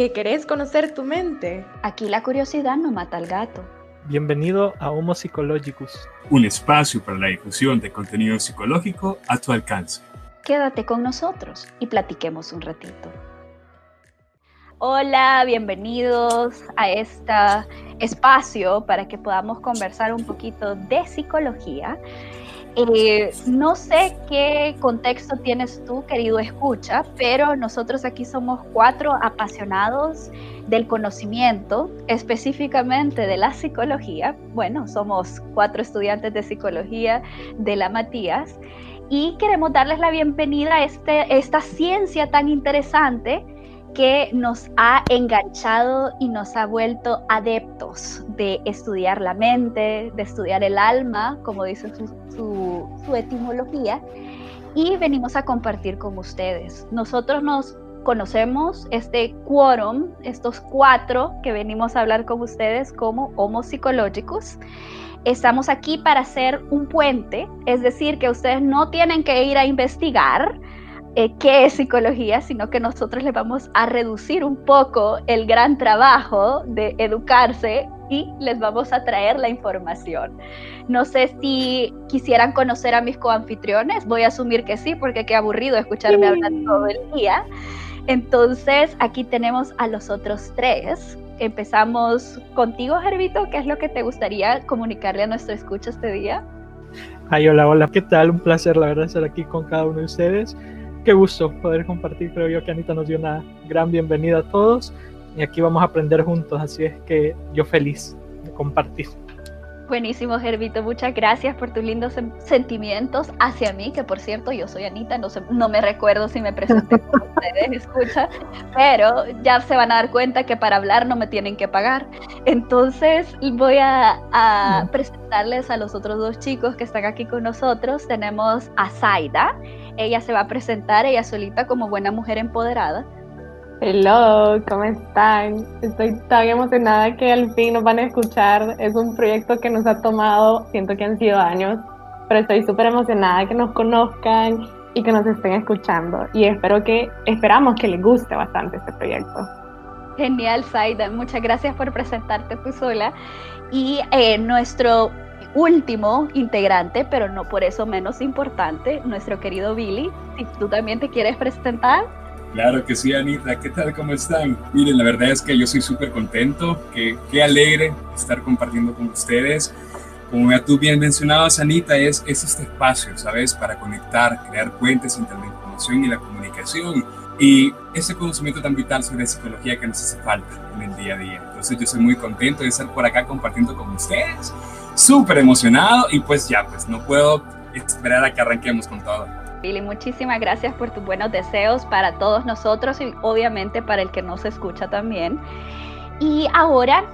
¿Que querés conocer tu mente? Aquí la curiosidad no mata al gato. Bienvenido a Homo Psychologicus, un espacio para la difusión de contenido psicológico a tu alcance. Quédate con nosotros y platiquemos un ratito. Hola, bienvenidos a este espacio para que podamos conversar un poquito de psicología. Eh, no sé qué contexto tienes tú, querido escucha, pero nosotros aquí somos cuatro apasionados del conocimiento, específicamente de la psicología. Bueno, somos cuatro estudiantes de psicología de la Matías y queremos darles la bienvenida a este, esta ciencia tan interesante que nos ha enganchado y nos ha vuelto adeptos de estudiar la mente, de estudiar el alma, como dice su, etimología, y venimos a compartir con ustedes. Nosotros nos conocemos este quórum, estos cuatro que venimos a hablar con ustedes como Homo Psicológicos. Estamos aquí para hacer un puente, es decir, que ustedes no tienen que ir a investigar, eh, qué es psicología, sino que nosotros le vamos a reducir un poco el gran trabajo de educarse y les vamos a traer la información. No sé si quisieran conocer a mis coanfitriones, voy a asumir que sí, porque qué aburrido escucharme hablar todo el día. Entonces, aquí tenemos a los otros tres. Empezamos contigo, Gervito, ¿qué es lo que te gustaría comunicarle a nuestro escucha este día? Ay, hola, hola, ¿qué tal? Un placer, la verdad, estar aquí con cada uno de ustedes qué gusto poder compartir. Creo yo que Anita nos dio una gran bienvenida a todos y aquí vamos a aprender juntos. Así es que yo feliz de compartir. Buenísimo, Gervito. Muchas gracias por tus lindos sentimientos hacia mí, que por cierto, yo soy Anita, no, no me recuerdo si me presenté con ustedes, escucha, pero ya se van a dar cuenta que para hablar no me tienen que pagar. Entonces voy a, a presentarles a los otros dos chicos que están aquí con nosotros. Tenemos a Zaida, ella se va a presentar ella solita como buena mujer empoderada. Hello, ¿cómo están? Estoy tan emocionada que al fin nos van a escuchar. Es un proyecto que nos ha tomado, siento que han sido años, pero estoy súper emocionada que nos conozcan y que nos estén escuchando. Y espero que, esperamos que les guste bastante este proyecto. Genial, Saida. Muchas gracias por presentarte tú sola. Y eh, nuestro último integrante, pero no por eso menos importante, nuestro querido Billy. Si tú también te quieres presentar. Claro que sí, Anita. ¿Qué tal? ¿Cómo están? Miren, la verdad es que yo soy súper contento, que qué alegre estar compartiendo con ustedes. Como ya tú bien mencionabas, Anita, es, es este espacio, ¿sabes? Para conectar, crear puentes entre la información y la comunicación y ese conocimiento tan vital sobre psicología que nos hace falta en el día a día. Entonces yo soy muy contento de estar por acá compartiendo con ustedes súper emocionado y pues ya, pues no puedo esperar a que arranquemos con todo. Billy, muchísimas gracias por tus buenos deseos para todos nosotros y obviamente para el que nos escucha también. Y ahora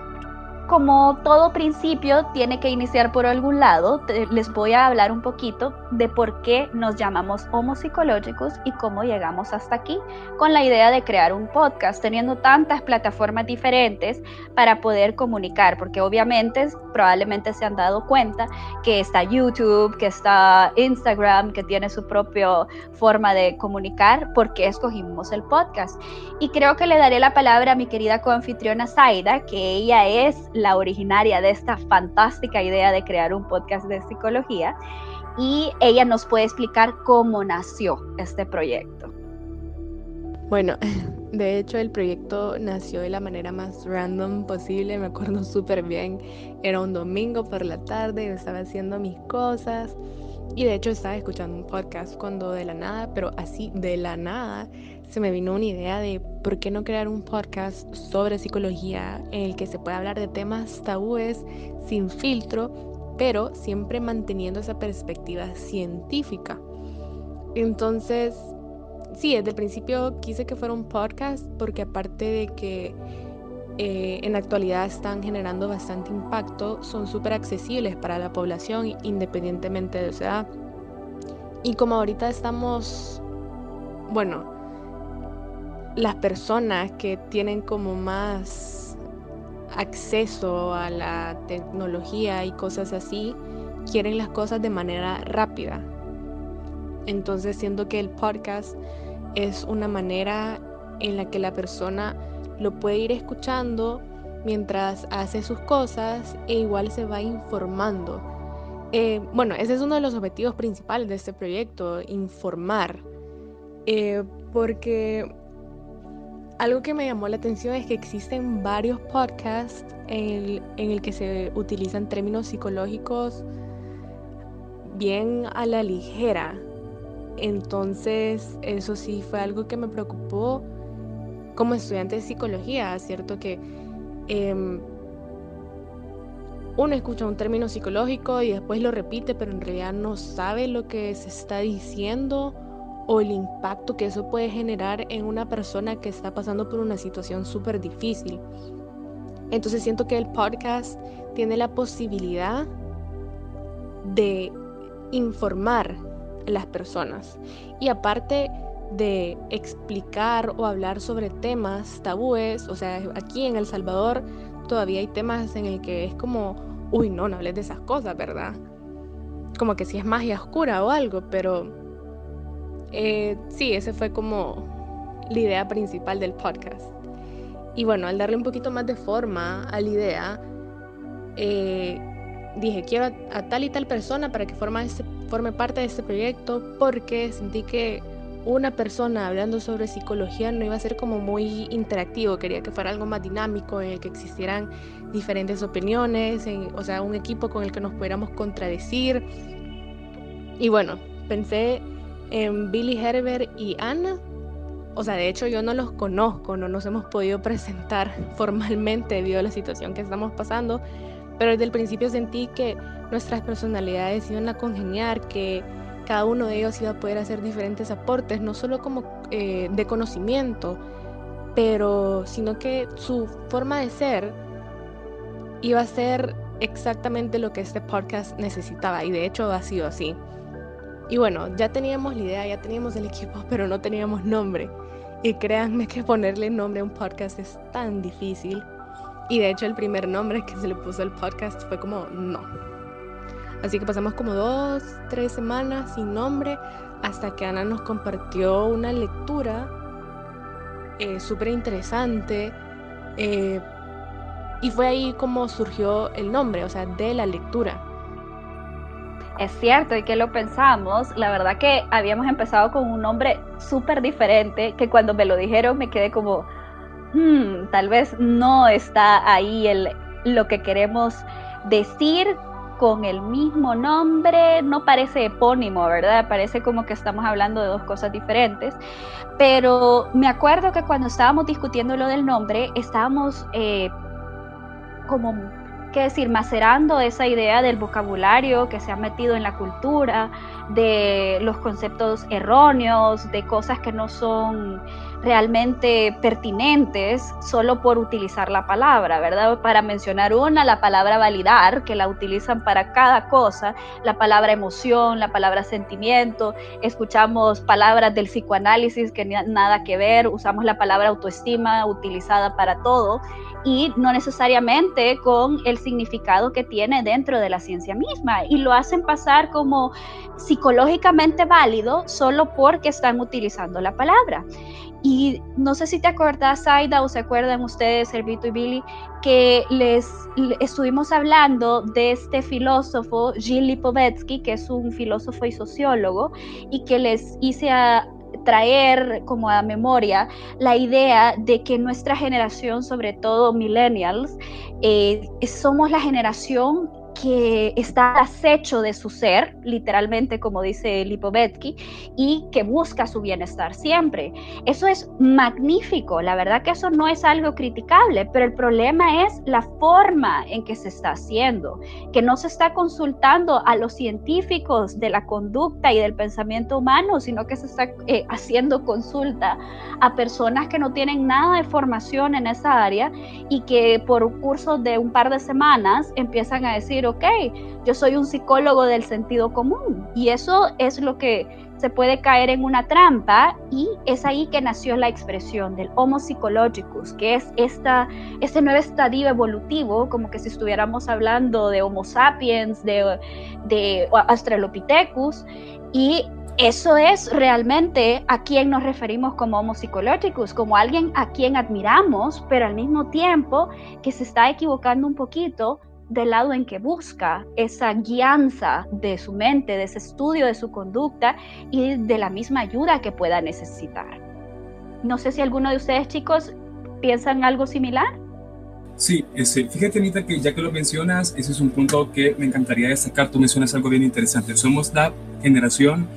como todo principio tiene que iniciar por algún lado, les voy a hablar un poquito de por qué nos llamamos homopsicológicos y cómo llegamos hasta aquí, con la idea de crear un podcast, teniendo tantas plataformas diferentes para poder comunicar, porque obviamente probablemente se han dado cuenta que está YouTube, que está Instagram, que tiene su propia forma de comunicar, porque escogimos el podcast. Y creo que le daré la palabra a mi querida coanfitriona Zaida, que ella es la originaria de esta fantástica idea de crear un podcast de psicología y ella nos puede explicar cómo nació este proyecto. Bueno, de hecho el proyecto nació de la manera más random posible, me acuerdo súper bien. Era un domingo por la tarde, estaba haciendo mis cosas y de hecho estaba escuchando un podcast cuando de la nada, pero así de la nada, me vino una idea de por qué no crear un podcast sobre psicología en el que se pueda hablar de temas tabúes sin filtro, pero siempre manteniendo esa perspectiva científica. Entonces, sí, desde el principio quise que fuera un podcast porque aparte de que eh, en la actualidad están generando bastante impacto, son súper accesibles para la población independientemente de su edad. Y como ahorita estamos, bueno, las personas que tienen como más acceso a la tecnología y cosas así, quieren las cosas de manera rápida. Entonces siento que el podcast es una manera en la que la persona lo puede ir escuchando mientras hace sus cosas e igual se va informando. Eh, bueno, ese es uno de los objetivos principales de este proyecto, informar. Eh, porque algo que me llamó la atención es que existen varios podcasts en el, que se utilizan términos psicológicos bien a la ligera. Entonces, eso sí fue algo que me preocupó como estudiante de psicología, ¿cierto? Que em, uno escucha un término psicológico y después lo repite, pero en realidad no sabe lo que se está diciendo o el impacto que eso puede generar en una persona que está pasando por una situación súper difícil. Entonces siento que el podcast tiene la posibilidad de informar a las personas y aparte de explicar o hablar sobre temas tabúes, o sea, aquí en El Salvador todavía hay temas en el que es como, uy, no, no hables de esas cosas, ¿verdad? Como que si es magia oscura o algo, pero eh, sí, ese fue como la idea principal del podcast. Y bueno, al darle un poquito más de forma a la idea, eh, dije, quiero a, tal y tal persona para que forma este, forme parte de este proyecto porque sentí que una persona hablando sobre psicología no iba a ser como muy interactivo, quería que fuera algo más dinámico, en el que existieran diferentes opiniones, o sea, un equipo con el que nos pudiéramos contradecir. Y bueno, pensé Billy Herbert y Anna. O sea, de hecho yo no los conozco, no nos hemos podido presentar formalmente debido a la situación que estamos pasando, pero desde el principio sentí que nuestras personalidades iban a congeniar, que cada uno de ellos iba a poder hacer diferentes aportes, no solo como eh, de conocimiento, pero sino que su forma de ser iba a ser exactamente lo que este podcast necesitaba y de hecho ha sido así. Y bueno, ya teníamos la idea, ya teníamos el equipo, pero no teníamos nombre. Y créanme que ponerle nombre a un podcast es tan difícil. Y de hecho el primer nombre que se le puso al podcast fue como no. Así que pasamos como dos, tres semanas sin nombre hasta que Ana nos compartió una lectura eh, súper interesante. Eh, y fue ahí como surgió el nombre, o sea, de la lectura. Es cierto, y que lo pensamos, la verdad que habíamos empezado con un nombre súper diferente, que cuando me lo dijeron me quedé como, hmm, tal vez no está ahí el, lo que queremos decir con el mismo nombre, no parece epónimo, ¿verdad? Parece como que estamos hablando de dos cosas diferentes. Pero me acuerdo que cuando estábamos discutiendo lo del nombre, estábamos eh, como decir, macerando esa idea del vocabulario que se ha metido en la cultura, de los conceptos erróneos, de cosas que no son realmente pertinentes solo por utilizar la palabra, ¿verdad? Para mencionar una, la palabra validar, que la utilizan para cada cosa, la palabra emoción, la palabra sentimiento, escuchamos palabras del psicoanálisis que nada que ver, usamos la palabra autoestima utilizada para todo y no necesariamente con el significado que tiene dentro de la ciencia misma. Y lo hacen pasar como psicológicamente válido solo porque están utilizando la palabra. Y no sé si te acuerdas, Aida, o se acuerdan ustedes, Servito y Billy, que les, estuvimos hablando de este filósofo, Gilles Lipovetsky, que es un filósofo y sociólogo, y que les hice a, traer como a memoria la idea de que nuestra generación, sobre todo millennials, eh, somos la generación que está al acecho de su ser, literalmente como dice Lipovetsky, y que busca su bienestar siempre. Eso es magnífico, la verdad que eso no es algo criticable, pero el problema es la forma en que se está haciendo, que no se está consultando a los científicos de la conducta y del pensamiento humano, sino que se está eh, haciendo consulta a personas que no tienen nada de formación en esa área y que por un curso de un par de semanas empiezan a decir, ok, yo soy un psicólogo del sentido común. Y eso es lo que se puede caer en una trampa y es ahí que nació la expresión del Homo psychologicus, que es esta, este nuevo estadio evolutivo, como que si estuviéramos hablando de Homo sapiens, de, de Australopithecus, y eso es realmente a quien nos referimos como Homo psychologicus, como alguien a quien admiramos, pero al mismo tiempo que se está equivocando un poquito del lado en que busca esa guianza de su mente, de ese estudio de su conducta y de la misma ayuda que pueda necesitar. No sé si alguno de ustedes chicos piensan algo similar. Sí, ese, fíjate Anita que ya que lo mencionas, ese es un punto que me encantaría destacar. Tú mencionas algo bien interesante. Somos la generación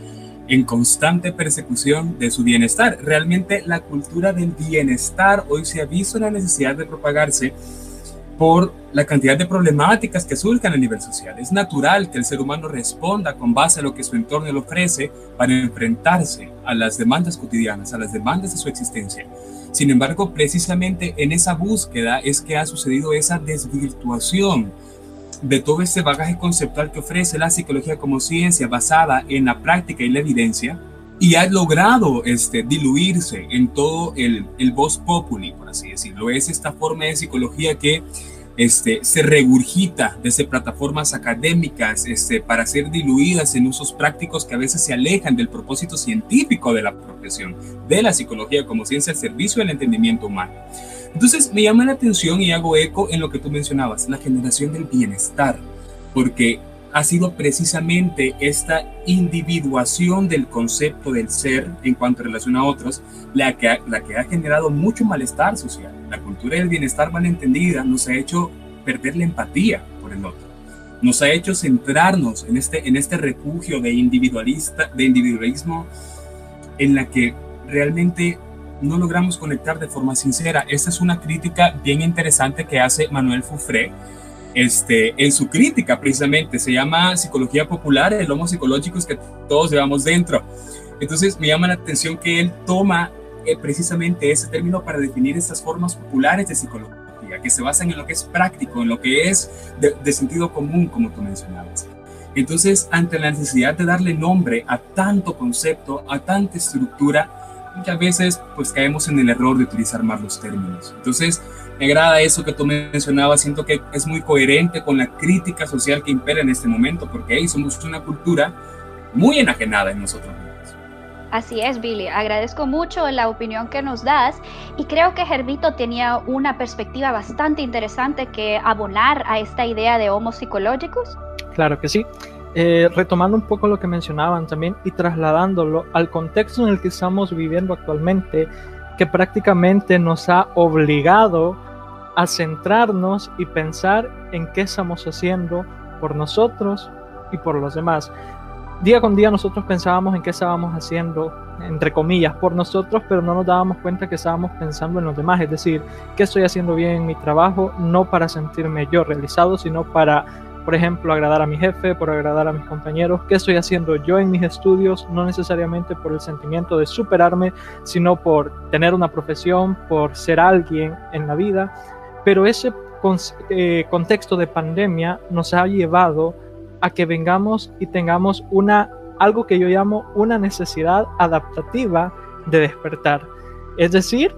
en constante persecución de su bienestar. Realmente la cultura del bienestar hoy se ha la necesidad de propagarse por la cantidad de problemáticas que surgen a nivel social. Es natural que el ser humano responda con base a lo que su entorno le ofrece para enfrentarse a las demandas cotidianas, a las demandas de su existencia. Sin embargo, precisamente en esa búsqueda es que ha sucedido esa desvirtuación de todo ese bagaje conceptual que ofrece la psicología como ciencia basada en la práctica y la evidencia, y ha logrado este, diluirse en todo el, el voz populi, por así decirlo. Es esta forma de psicología que este, se regurgita desde plataformas académicas este, para ser diluidas en usos prácticos que a veces se alejan del propósito científico de la profesión, de la psicología como ciencia al servicio del entendimiento humano. Entonces me llama la atención y hago eco en lo que tú mencionabas, la generación del bienestar, porque ha sido precisamente esta individuación del concepto del ser en cuanto a relación a otros la que, ha, la que ha generado mucho malestar social. La cultura del bienestar mal entendida nos ha hecho perder la empatía por el otro. Nos ha hecho centrarnos en este, en este refugio de, individualista, de individualismo en la que realmente no logramos conectar de forma sincera. Esta es una crítica bien interesante que hace Manuel Fufré este, en su crítica precisamente. Se llama Psicología Popular, el Homo Psicológicos que todos llevamos dentro. Entonces me llama la atención que él toma eh, precisamente ese término para definir estas formas populares de psicología, que se basan en lo que es práctico, en lo que es de, sentido común, como tú mencionabas. Entonces, ante la necesidad de darle nombre a tanto concepto, a tanta estructura, muchas veces pues caemos en el error de utilizar más los términos. Entonces, me agrada eso que tú mencionabas, siento que es muy coherente con la crítica social que impera en este momento, porque ahí somos una cultura muy enajenada en nosotros mismos. Así es, Billy. Agradezco mucho la opinión que nos das y creo que Gervito tenía una perspectiva bastante interesante que abonar a esta idea de homos psicológicos. Claro que sí. Eh, retomando un poco lo que mencionaban también y trasladándolo al contexto en el que estamos viviendo actualmente, que prácticamente nos ha obligado a centrarnos y pensar en qué estamos haciendo por nosotros y por los demás. Día con día nosotros pensábamos en qué estábamos haciendo, entre comillas, por nosotros, pero no nos dábamos cuenta que estábamos pensando en los demás, es decir, qué estoy haciendo bien en mi trabajo, no para sentirme yo realizado, sino para por ejemplo, agradar a mi jefe, por agradar a mis compañeros, qué estoy haciendo yo en mis estudios, no necesariamente por el sentimiento de superarme, sino por tener una profesión, por ser alguien en la vida. Pero ese eh, contexto de pandemia nos ha llevado a que vengamos y tengamos una algo que yo llamo una necesidad adaptativa de despertar. Es decir,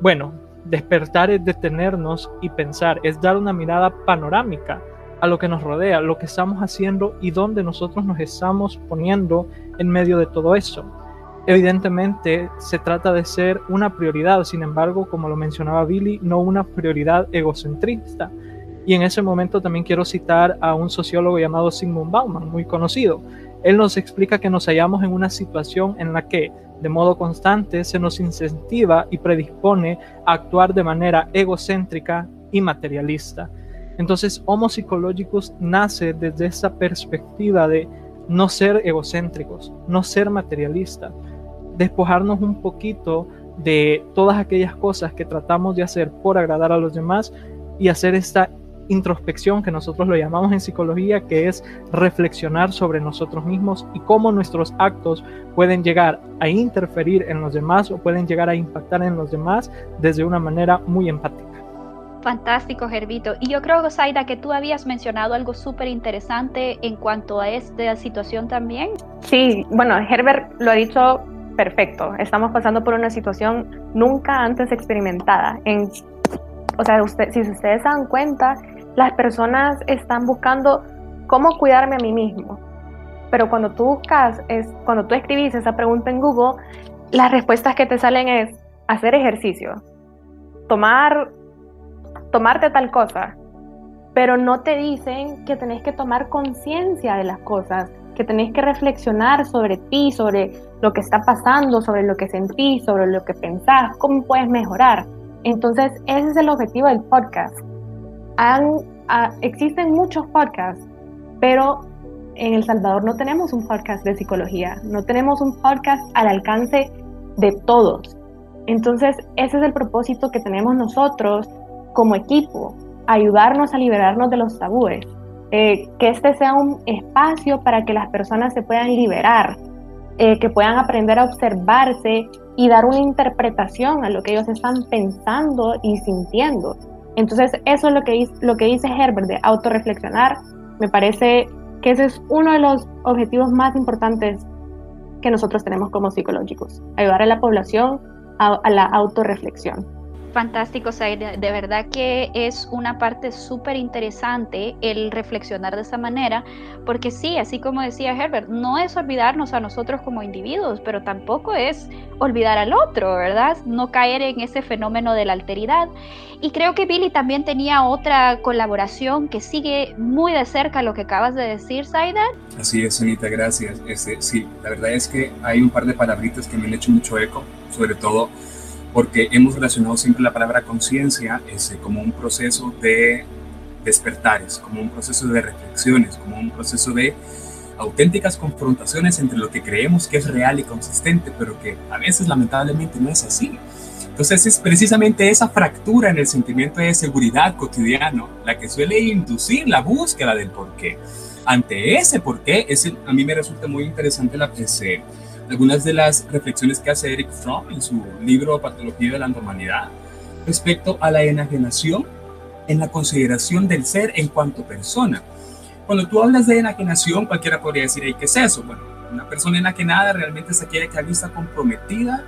bueno, despertar es detenernos y pensar, es dar una mirada panorámica a lo que nos rodea, lo que estamos haciendo y dónde nosotros nos estamos poniendo en medio de todo eso. Evidentemente se trata de ser una prioridad, sin embargo, como lo mencionaba Billy, no una prioridad egocentrista. Y en ese momento también quiero citar a un sociólogo llamado Sigmund Bauman, muy conocido. Él nos explica que nos hallamos en una situación en la que de modo constante se nos incentiva y predispone a actuar de manera egocéntrica y materialista. Entonces, Homo Psicologicus nace desde esa perspectiva de no ser egocéntricos, no ser materialistas, despojarnos un poquito de todas aquellas cosas que tratamos de hacer por agradar a los demás y hacer esta introspección que nosotros lo llamamos en psicología, que es reflexionar sobre nosotros mismos y cómo nuestros actos pueden llegar a interferir en los demás o pueden llegar a impactar en los demás desde una manera muy empática. Fantástico, Gervito. Y yo creo, Zaida, que tú habías mencionado algo súper interesante en cuanto a esta situación también. Sí, bueno, Herbert lo ha dicho perfecto. Estamos pasando por una situación nunca antes experimentada. En, o sea, usted, si ustedes se dan cuenta, las personas están buscando cómo cuidarme a mí mismo. Pero cuando tú buscas, es, cuando tú escribís esa pregunta en Google, las respuestas que te salen es hacer ejercicio, tomar, tomarte tal cosa, pero no te dicen que tenés que tomar conciencia de las cosas, que tenés que reflexionar sobre ti, sobre lo que está pasando, sobre lo que sentís, sobre lo que pensás, cómo puedes mejorar. Entonces, ese es el objetivo del podcast. Ah, existen muchos podcasts, pero en El Salvador no tenemos un podcast de psicología, no tenemos un podcast al alcance de todos. Entonces, ese es el propósito que tenemos nosotros como equipo, ayudarnos a liberarnos de los tabúes, eh, que este sea un espacio para que las personas se puedan liberar, eh, que puedan aprender a observarse y dar una interpretación a lo que ellos están pensando y sintiendo. Entonces, eso es lo que, lo que dice Herbert de autorreflexionar. Me parece que ese es uno de los objetivos más importantes que nosotros tenemos como psicológicos, ayudar a la población a, a la autorreflexión. Fantástico, Zaire. De verdad que es una parte súper interesante el reflexionar de esa manera, porque sí, así como decía Herbert, no es olvidarnos a nosotros como individuos, pero tampoco es olvidar al otro, ¿verdad? No caer en ese fenómeno de la alteridad. Y creo que Billy también tenía otra colaboración que sigue muy de cerca lo que acabas de decir, Zaida. Así es, Anita, gracias. Este, sí, la verdad es que hay un par de palabritas que me han hecho mucho eco, sobre todo porque hemos relacionado siempre la palabra conciencia como un proceso de despertares, como un proceso de reflexiones, como un proceso de auténticas confrontaciones entre lo que creemos que es real y consistente, pero que a veces lamentablemente no es así. Entonces es precisamente esa fractura en el sentimiento de seguridad cotidiano la que suele inducir la búsqueda del porqué. Ante ese porqué, es a mí me resulta muy interesante la, ese, algunas de las reflexiones que hace Eric Fromm en su libro Patología de la Normalidad respecto a la enajenación en la consideración del ser en cuanto persona. Cuando tú hablas de enajenación, cualquiera podría decir, ¿qué es eso? Bueno, una persona enajenada realmente es aquella que visto comprometida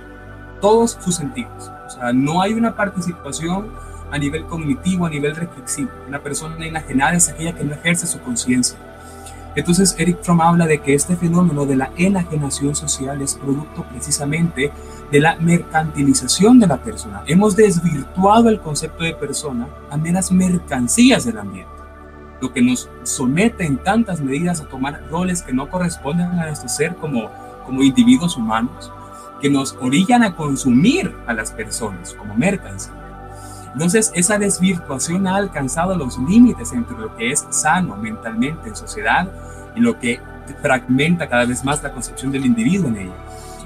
todos sus sentidos. O sea, no hay una participación a nivel cognitivo, a nivel reflexivo. Una persona enajenada es aquella que no ejerce su conciencia entonces Eric Fromm habla de que este fenómeno de la enajenación social es producto precisamente de la mercantilización de la persona. Hemos desvirtuado el concepto de persona a meras mercancías del ambiente, lo que nos somete en tantas medidas a tomar roles que no corresponden a nuestro ser como, como individuos humanos, que nos orillan a consumir a las personas como mercancía. Entonces, esa desvirtuación ha alcanzado los límites entre lo que es sano mentalmente en sociedad y lo que fragmenta cada vez más la concepción del individuo en ella.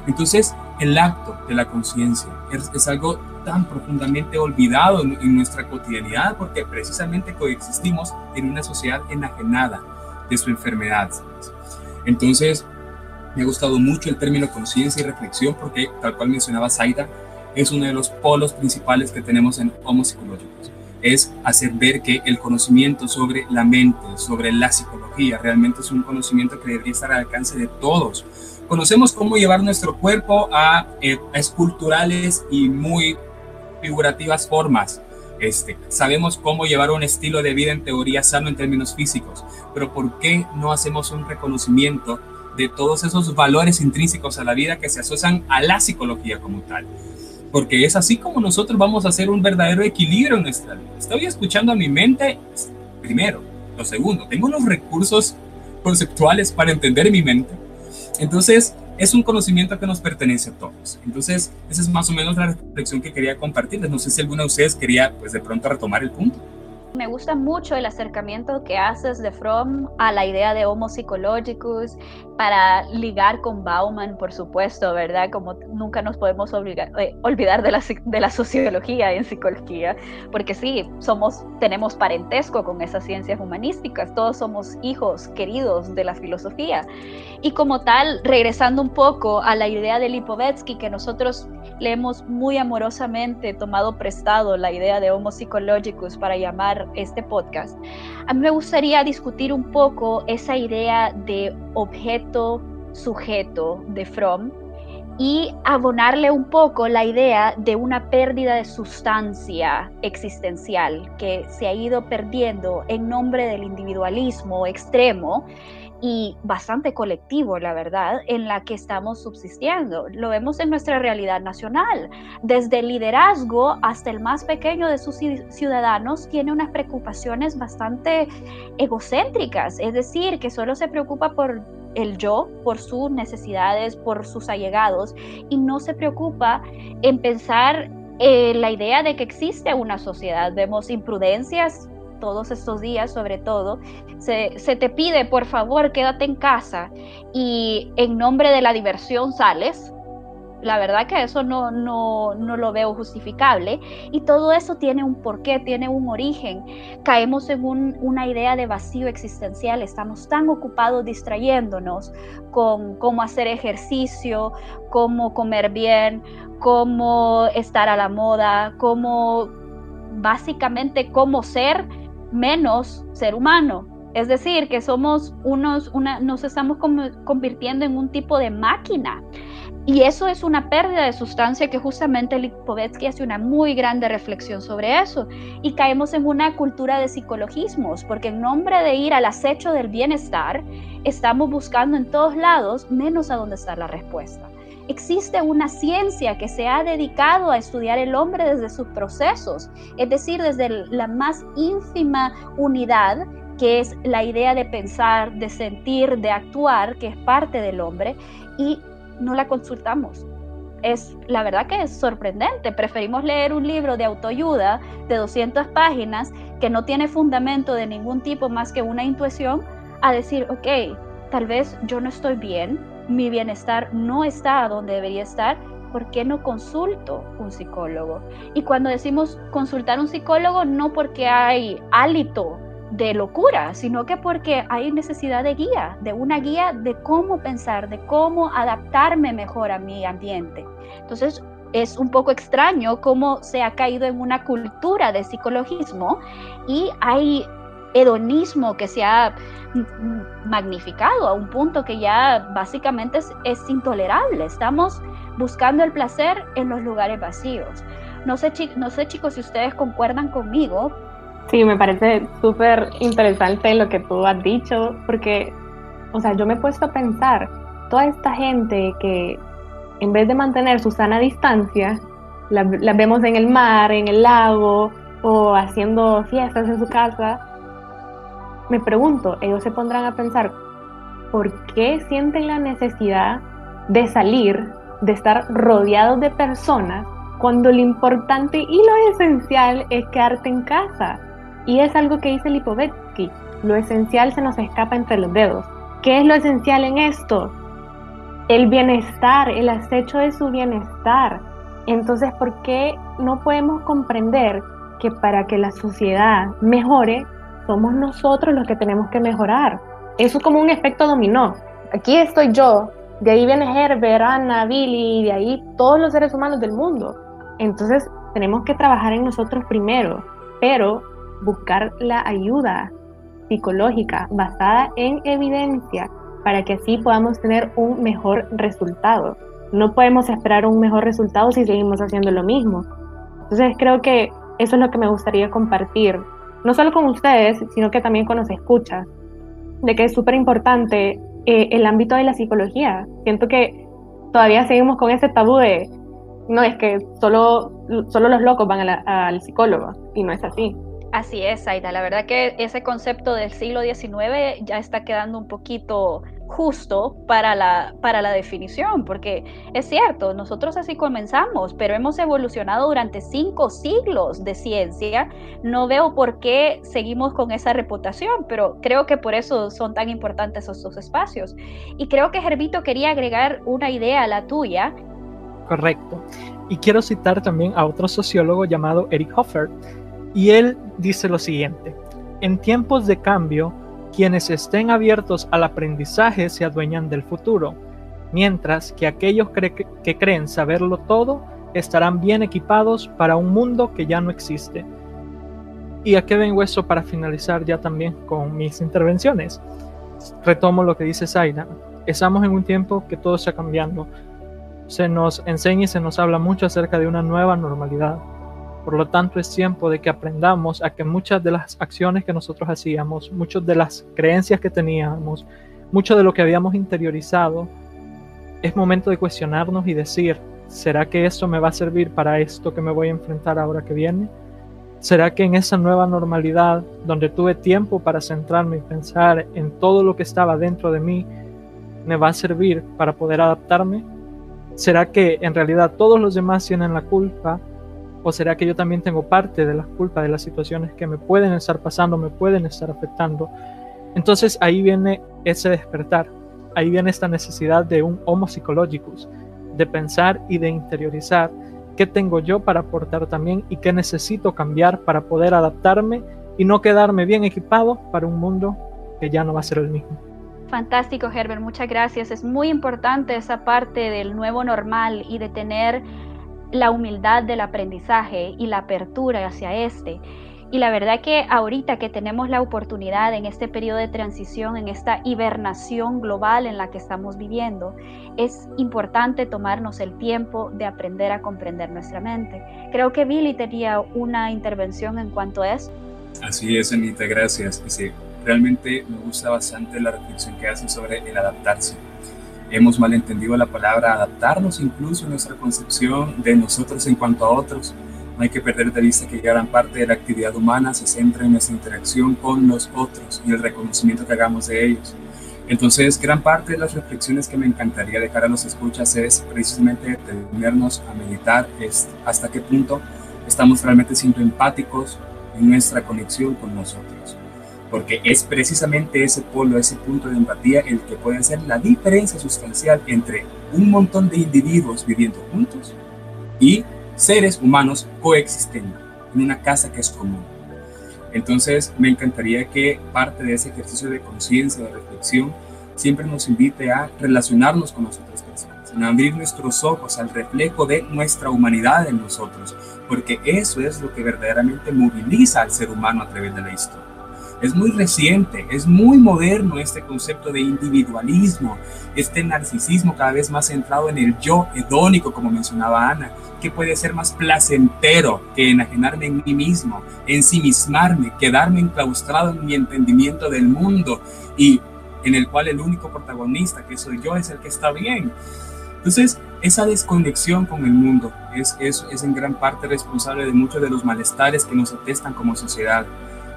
Entonces, el acto de la conciencia es, algo tan profundamente olvidado en, nuestra cotidianidad porque precisamente coexistimos en una sociedad enajenada de su enfermedad. Entonces, me ha gustado mucho el término conciencia y reflexión porque, tal cual mencionaba Zaida, es uno de los polos principales que tenemos en Homo Psicológicos. Es hacer ver que el conocimiento sobre la mente, sobre la psicología, realmente es un conocimiento que debería estar al alcance de todos. Conocemos cómo llevar nuestro cuerpo a, eh, esculturales y muy figurativas formas. Este, sabemos cómo llevar un estilo de vida en teoría sano en términos físicos, pero ¿por qué no hacemos un reconocimiento de todos esos valores intrínsecos a la vida que se asocian a la psicología como tal? Porque es así como nosotros vamos a hacer un verdadero equilibrio en nuestra vida. Estoy escuchando a mi mente, primero. Lo segundo, tengo los recursos conceptuales para entender mi mente. Entonces, es un conocimiento que nos pertenece a todos. Entonces, esa es más o menos la reflexión que quería compartirles. No sé si alguna de ustedes quería, pues, de pronto retomar el punto. Me gusta mucho el acercamiento que haces de Fromm a la idea de Homo psychologicus para ligar con Bauman, por supuesto, ¿verdad? Como nunca nos podemos eh, olvidar de la, de la sociología en psicología, porque sí, somos, tenemos parentesco con esas ciencias humanísticas, todos somos hijos queridos de la filosofía. Y como tal, regresando un poco a la idea de Lipovetsky, que nosotros le hemos muy amorosamente tomado prestado la idea de Homo psychologicus para llamar este podcast, a mí me gustaría discutir un poco esa idea de objeto-sujeto de Fromm y abonarle un poco la idea de una pérdida de sustancia existencial que se ha ido perdiendo en nombre del individualismo extremo y bastante colectivo, la verdad, en la que estamos subsistiendo. Lo vemos en nuestra realidad nacional. Desde el liderazgo hasta el más pequeño de sus ciudadanos tiene unas preocupaciones bastante egocéntricas, es decir, que solo se preocupa por el yo, por sus necesidades, por sus allegados, y no se preocupa en pensar eh, la idea de que existe una sociedad. Vemos imprudencias todos estos días sobre todo, se, te pide, por favor, quédate en casa y en nombre de la diversión sales, la verdad que eso no, no, no, lo veo justificable. Y todo eso tiene un porqué, tiene un origen. Caemos en una idea de vacío existencial. Estamos tan ocupados distrayéndonos con cómo hacer ejercicio, cómo comer bien, cómo estar a la moda, cómo básicamente cómo ser menos ser humano. Es decir, que somos unos, una, nos estamos convirtiendo en un tipo de máquina. Y eso es una pérdida de sustancia que justamente Lipovetsky hace una muy grande reflexión sobre eso. Y caemos en una cultura de psicologismos, porque en nombre de ir al acecho del bienestar, estamos buscando en todos lados menos a dónde está la respuesta. Existe una ciencia que se ha dedicado a estudiar el hombre desde sus procesos, es decir, desde la más ínfima unidad que es la idea de pensar, de sentir, de actuar, que es parte del hombre, y no la consultamos. Es la verdad que es sorprendente. Preferimos leer un libro de autoayuda de 200 páginas que no tiene fundamento de ningún tipo más que una intuición a decir, ok, tal vez yo no estoy bien, mi bienestar no está donde debería estar, ¿por qué no consulto un psicólogo? Y cuando decimos consultar un psicólogo, no porque hay hálito de locura, sino que porque hay necesidad de guía, de una guía de cómo pensar, de cómo adaptarme mejor a mi ambiente. Entonces, es un poco extraño cómo se ha caído en una cultura de psicologismo y hay hedonismo que se ha magnificado a un punto que ya básicamente es, intolerable. Estamos buscando el placer en los lugares vacíos. No sé, no sé chicos si ustedes concuerdan conmigo. Sí, me parece súper interesante lo que tú has dicho, porque, o sea, yo me he puesto a pensar, toda esta gente que en vez de mantener su sana distancia, la, la vemos en el mar, en el lago o haciendo fiestas en su casa, me pregunto, ellos se pondrán a pensar, ¿por qué sienten la necesidad de salir, de estar rodeados de personas, cuando lo importante y lo esencial es quedarte en casa? Y es algo que dice Lipovetsky, lo esencial se nos escapa entre los dedos. ¿Qué es lo esencial en esto? El bienestar, el acecho de su bienestar. Entonces, ¿por qué no podemos comprender que para que la sociedad mejore, somos nosotros los que tenemos que mejorar. Eso es como un efecto dominó. Aquí estoy yo, de ahí viene Herbert, Ana, Billy, de ahí todos los seres humanos del mundo. Entonces tenemos que trabajar en nosotros primero, pero buscar la ayuda psicológica basada en evidencia para que así podamos tener un mejor resultado. No podemos esperar un mejor resultado si seguimos haciendo lo mismo. Entonces creo que eso es lo que me gustaría compartir no solo con ustedes, sino que también con los escuchas, de que es súper importante eh, el ámbito de la psicología. Siento que todavía seguimos con ese tabú de, no, es que solo, solo los locos van al psicólogo, y no es así. Así es, Aida. La verdad que ese concepto del siglo XIX ya está quedando un poquito justo para la, para la definición, porque es cierto, nosotros así comenzamos, pero hemos evolucionado durante cinco siglos de ciencia. No veo por qué seguimos con esa reputación, pero creo que por eso son tan importantes estos espacios. Y creo que Gervito quería agregar una idea a la tuya. Correcto. Y quiero citar también a otro sociólogo llamado Eric Hoffer, y él dice lo siguiente, en tiempos de cambio, quienes estén abiertos al aprendizaje se adueñan del futuro, mientras que aquellos que creen saberlo todo estarán bien equipados para un mundo que ya no existe. ¿Y a qué vengo eso para finalizar ya también con mis intervenciones? Retomo lo que dice Zaira. Estamos en un tiempo que todo está cambiando. Se nos enseña y se nos habla mucho acerca de una nueva normalidad por lo tanto, es tiempo de que aprendamos a que muchas de las acciones que nosotros hacíamos, muchas de las creencias que teníamos, mucho de lo que habíamos interiorizado, es momento de cuestionarnos y decir, ¿será que esto me va a servir para esto que me voy a enfrentar ahora que viene? ¿Será que en esa nueva normalidad, donde tuve tiempo para centrarme y pensar en todo lo que estaba dentro de mí, me va a servir para poder adaptarme? ¿Será que en realidad todos los demás tienen la culpa ¿O será que yo también tengo parte de la culpa de las situaciones que me pueden estar pasando, me pueden estar afectando? Entonces ahí viene ese despertar, ahí viene esta necesidad de un homo psicologicus, de pensar y de interiorizar qué tengo yo para aportar también y qué necesito cambiar para poder adaptarme y no quedarme bien equipado para un mundo que ya no va a ser el mismo. Fantástico, Herbert, muchas gracias. Es muy importante esa parte del nuevo normal y de tener la humildad del aprendizaje y la apertura hacia este. Y la verdad que ahorita que tenemos la oportunidad en este periodo de transición, en esta hibernación global en la que estamos viviendo, es importante tomarnos el tiempo de aprender a comprender nuestra mente. Creo que Billy tenía una intervención en cuanto a eso. Así es, Anita, gracias. Sí, realmente me gusta bastante la reflexión que hacen sobre el adaptarse hemos malentendido la palabra adaptarnos incluso en nuestra concepción de nosotros en cuanto a otros. No hay que perder de vista que gran parte de la actividad humana se centra en nuestra interacción con los otros y el reconocimiento que hagamos de ellos. Entonces, gran parte de las reflexiones que me encantaría dejar a los escuchas es precisamente detenernos a meditar hasta qué punto estamos realmente siendo empáticos en nuestra conexión con nosotros porque es precisamente ese polo, ese punto de empatía el que puede hacer la diferencia sustancial entre un montón de individuos viviendo juntos y seres humanos coexistiendo en una casa que es común. Entonces, me encantaría que parte de ese ejercicio de conciencia, de reflexión, siempre nos invite a relacionarnos con las otras personas, a abrir nuestros ojos al reflejo de nuestra humanidad en nosotros, porque eso es lo que verdaderamente moviliza al ser humano a través de la historia. Es muy reciente, es muy moderno este concepto de individualismo, este narcisismo cada vez más centrado en el yo hedónico, como mencionaba Ana, que puede ser más placentero que enajenarme en mí mismo, ensimismarme, quedarme enclaustrado en mi entendimiento del mundo y en el cual el único protagonista que soy yo es el que está bien. Entonces, esa desconexión con el mundo es, es, es en gran parte responsable de muchos de los malestares que nos atestan como sociedad.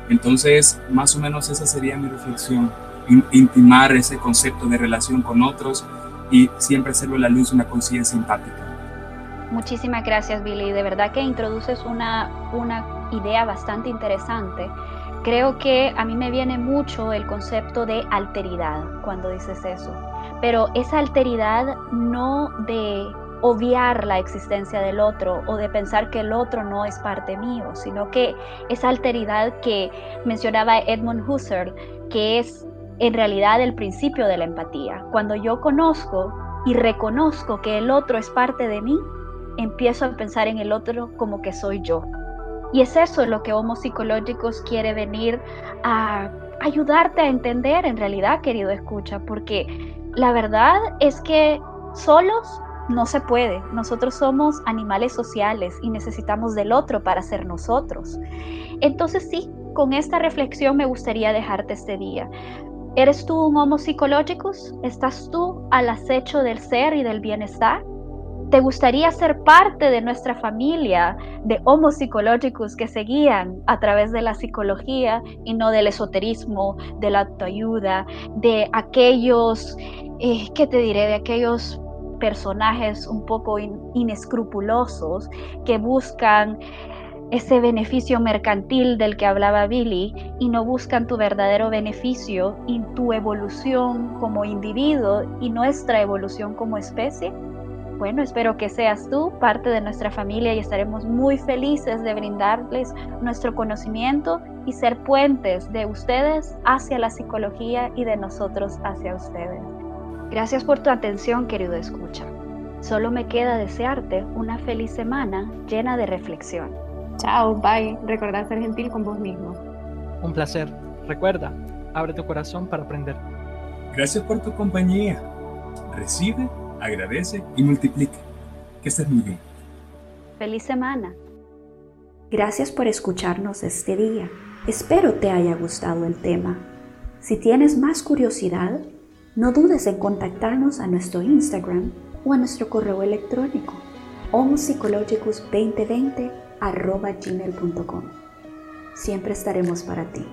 Entonces, más o menos esa sería mi reflexión, intimar ese concepto de relación con otros y siempre hacerlo a la luz de una conciencia empática. Muchísimas gracias, Billy. De verdad que introduces una, una idea bastante interesante. Creo que a mí me viene mucho el concepto de alteridad cuando dices eso, pero esa alteridad no de obviar la existencia del otro o de pensar que el otro no es parte mío, sino que esa alteridad que mencionaba Edmund Husserl, que es en realidad el principio de la empatía. Cuando yo conozco y reconozco que el otro es parte de mí, empiezo a pensar en el otro como que soy yo. Y es eso lo que Homo Psicológicos quiere venir a ayudarte a entender en realidad, querido escucha, porque la verdad es que solos no se puede. Nosotros somos animales sociales y necesitamos del otro para ser nosotros. Entonces sí, con esta reflexión me gustaría dejarte este día. ¿Eres tú un homo psicologicus? ¿Estás tú al acecho del ser y del bienestar? ¿Te gustaría ser parte de nuestra familia de Homo psicológicos que se guían a través de la psicología y no del esoterismo, de la autoayuda, de aquellos, eh, ¿qué te diré? De aquellos personajes un poco inescrupulosos que buscan ese beneficio mercantil del que hablaba Billy y no buscan tu verdadero beneficio y tu evolución como individuo y nuestra evolución como especie? Bueno, espero que seas tú parte de nuestra familia y estaremos muy felices de brindarles nuestro conocimiento y ser puentes de ustedes hacia la psicología y de nosotros hacia ustedes. Gracias por tu atención, querido escucha. Solo me queda desearte una feliz semana llena de reflexión. Chao, bye. Recuerda ser gentil con vos mismo. Un placer. Recuerda, abre tu corazón para aprender. Gracias por tu compañía. Recibe, agradece y multiplica. Que estés muy bien. Feliz semana. Gracias por escucharnos este día. Espero te haya gustado el tema. Si tienes más curiosidad, no dudes en contactarnos a nuestro Instagram o a nuestro correo electrónico homopsychologicus2020 gmail.com. Siempre estaremos para ti.